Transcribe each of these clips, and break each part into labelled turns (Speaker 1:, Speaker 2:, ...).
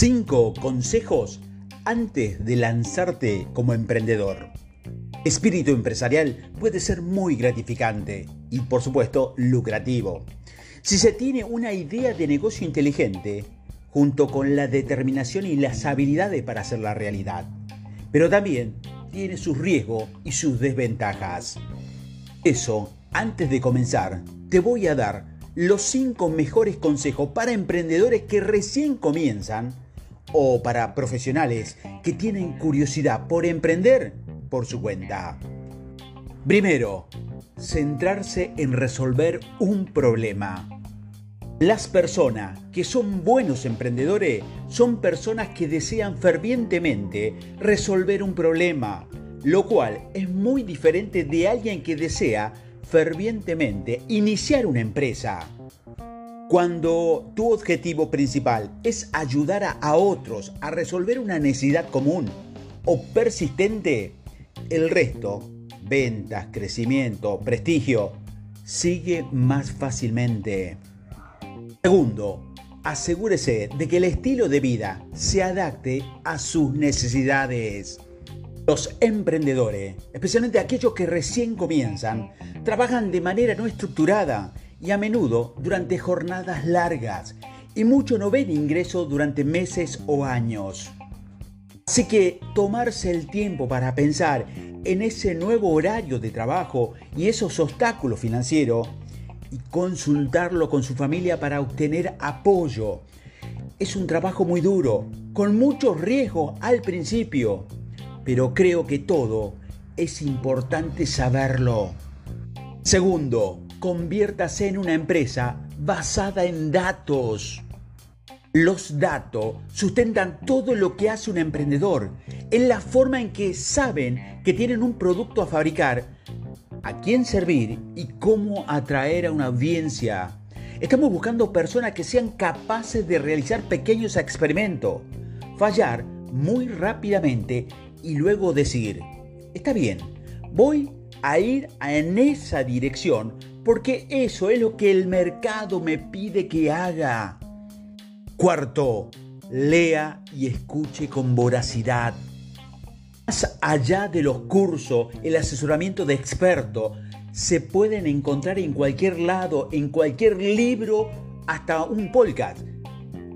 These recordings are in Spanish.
Speaker 1: 5 consejos antes de lanzarte como emprendedor. Espíritu empresarial puede ser muy gratificante y por supuesto lucrativo. Si se tiene una idea de negocio inteligente, junto con la determinación y las habilidades para hacerla realidad. Pero también tiene sus riesgos y sus desventajas. Eso, antes de comenzar, te voy a dar los 5 mejores consejos para emprendedores que recién comienzan o para profesionales que tienen curiosidad por emprender por su cuenta. Primero, centrarse en resolver un problema. Las personas que son buenos emprendedores son personas que desean fervientemente resolver un problema, lo cual es muy diferente de alguien que desea fervientemente iniciar una empresa. Cuando tu objetivo principal es ayudar a, otros a resolver una necesidad común o persistente, el resto, ventas, crecimiento, prestigio, sigue más fácilmente. Segundo, asegúrese de que el estilo de vida se adapte a sus necesidades. Los emprendedores, especialmente aquellos que recién comienzan, trabajan de manera no estructurada y a menudo durante jornadas largas y muchos no ven ingreso durante meses o años. Así que tomarse el tiempo para pensar en ese nuevo horario de trabajo y esos obstáculos financieros y consultarlo con su familia para obtener apoyo. Es un trabajo muy duro, con mucho riesgo al principio, pero creo que todo es importante saberlo. Segundo, conviértase en una empresa basada en datos. Los datos sustentan todo lo que hace un emprendedor. En la forma en que saben que tienen un producto a fabricar, a quién servir y cómo atraer a una audiencia. Estamos buscando personas que sean capaces de realizar pequeños experimentos, fallar muy rápidamente y luego decir, está bien, voy a ir en esa dirección porque eso es lo que el mercado me pide que haga. Cuarto, lea y escuche con voracidad. Más allá de los cursos, el asesoramiento de expertos se pueden encontrar en cualquier lado, en cualquier libro, hasta un podcast.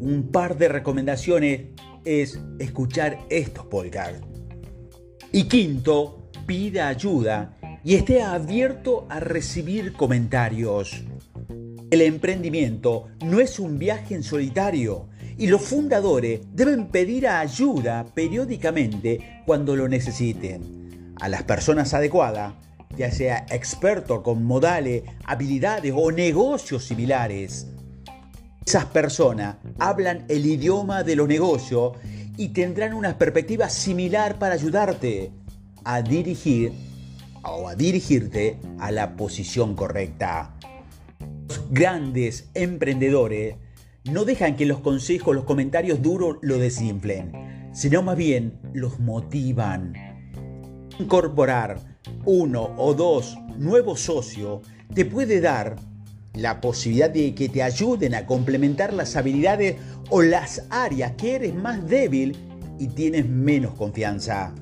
Speaker 1: Un par de recomendaciones es escuchar estos podcasts. Y quinto, pida ayuda y esté abierto a recibir comentarios. El emprendimiento no es un viaje en solitario y los fundadores deben pedir ayuda periódicamente cuando lo necesiten. A las personas adecuadas, ya sea experto con modales, habilidades o negocios similares. Esas personas hablan el idioma de los negocios y tendrán una perspectiva similar para ayudarte a dirigir o a dirigirte a la posición correcta. Los grandes emprendedores no dejan que los consejos, los comentarios duros lo desinflen, sino más bien los motivan. Incorporar uno o dos nuevos socios te puede dar la posibilidad de que te ayuden a complementar las habilidades o las áreas que eres más débil y tienes menos confianza.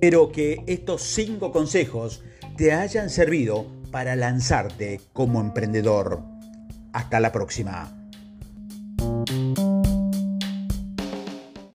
Speaker 1: Espero que estos cinco consejos te hayan servido para lanzarte como emprendedor. Hasta la próxima.